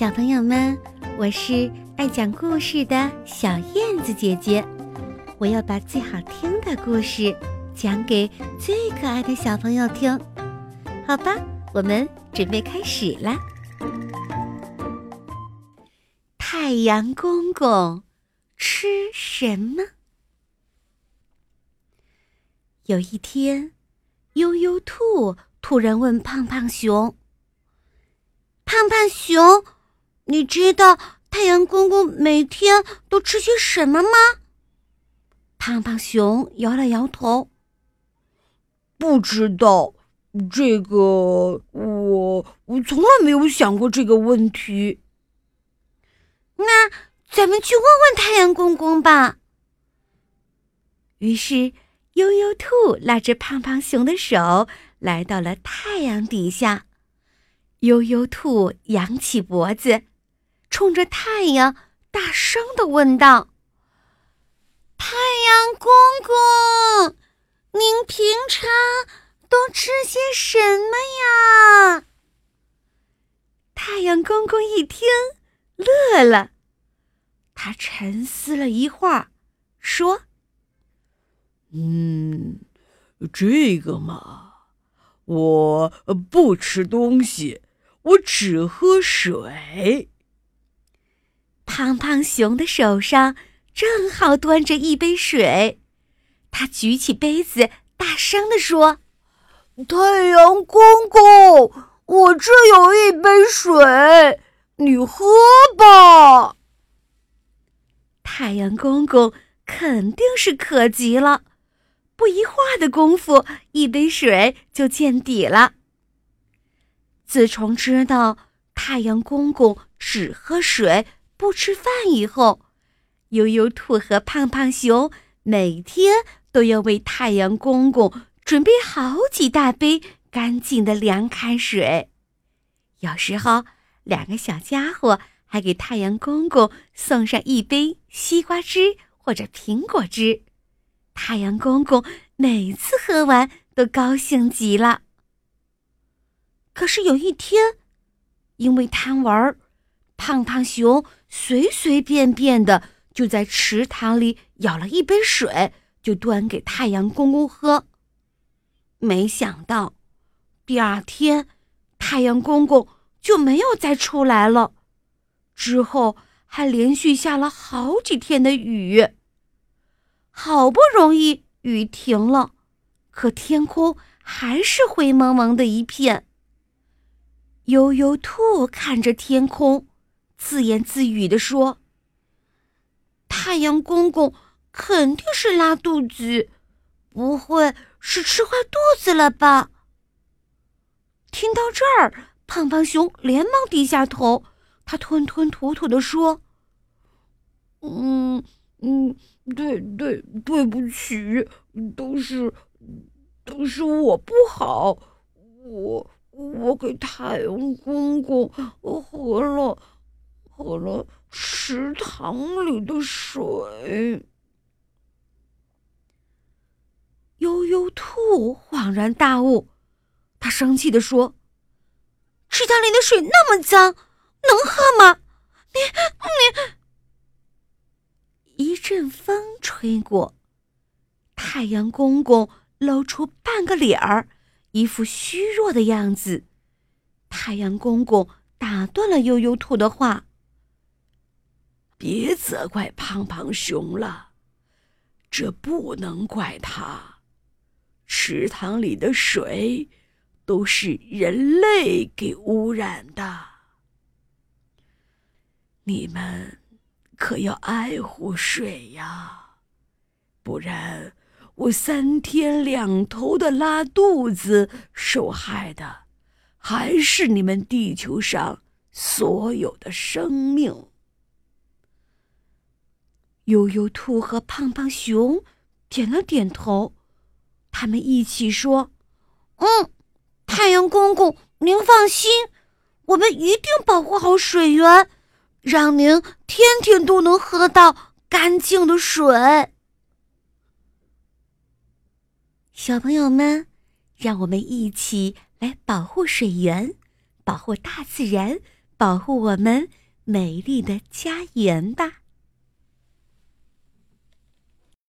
小朋友们，我是爱讲故事的小燕子姐姐，我要把最好听的故事讲给最可爱的小朋友听，好吧？我们准备开始啦。太阳公公吃什么？有一天，悠悠兔突然问胖胖熊。胖胖熊，你知道太阳公公每天都吃些什么吗？胖胖熊摇了摇头，不知道。这个我我从来没有想过这个问题。那咱们去问问太阳公公吧。于是悠悠兔拉着胖胖熊的手来到了太阳底下。悠悠兔扬起脖子，冲着太阳大声的问道：“太阳公公，您平常都吃些什么呀？”太阳公公一听，乐了，他沉思了一会儿，说：“嗯，这个嘛，我不吃东西。”我只喝水。胖胖熊的手上正好端着一杯水，他举起杯子，大声地说：“太阳公公，我这有一杯水，你喝吧。”太阳公公肯定是渴极了，不一会儿的功夫，一杯水就见底了。自从知道太阳公公只喝水不吃饭以后，悠悠兔和胖胖熊每天都要为太阳公公准备好几大杯干净的凉开水。有时候，两个小家伙还给太阳公公送上一杯西瓜汁或者苹果汁。太阳公公每次喝完都高兴极了。可是有一天，因为贪玩，胖胖熊随随便便的就在池塘里舀了一杯水，就端给太阳公公喝。没想到，第二天太阳公公就没有再出来了，之后还连续下了好几天的雨。好不容易雨停了，可天空还是灰蒙蒙的一片。悠悠兔看着天空，自言自语地说：“太阳公公肯定是拉肚子，不会是吃坏肚子了吧？”听到这儿，胖胖熊连忙低下头，他吞吞吐吐地说：“嗯嗯，对对，对不起，都是都是我不好，我。”我给太阳公公喝了了池塘里的水。悠悠兔恍然大悟，他生气地说：“池塘里的水那么脏，能喝吗？你你！”一阵风吹过，太阳公公露出半个脸儿。一副虚弱的样子，太阳公公打断了悠悠兔的话：“别责怪胖胖熊了，这不能怪他。池塘里的水都是人类给污染的，你们可要爱护水呀，不然……”我三天两头的拉肚子，受害的还是你们地球上所有的生命。悠悠兔和胖胖熊点了点头，他们一起说：“嗯，太阳公公，您放心，我们一定保护好水源，让您天天都能喝到干净的水。”小朋友们，让我们一起来保护水源，保护大自然，保护我们美丽的家园吧。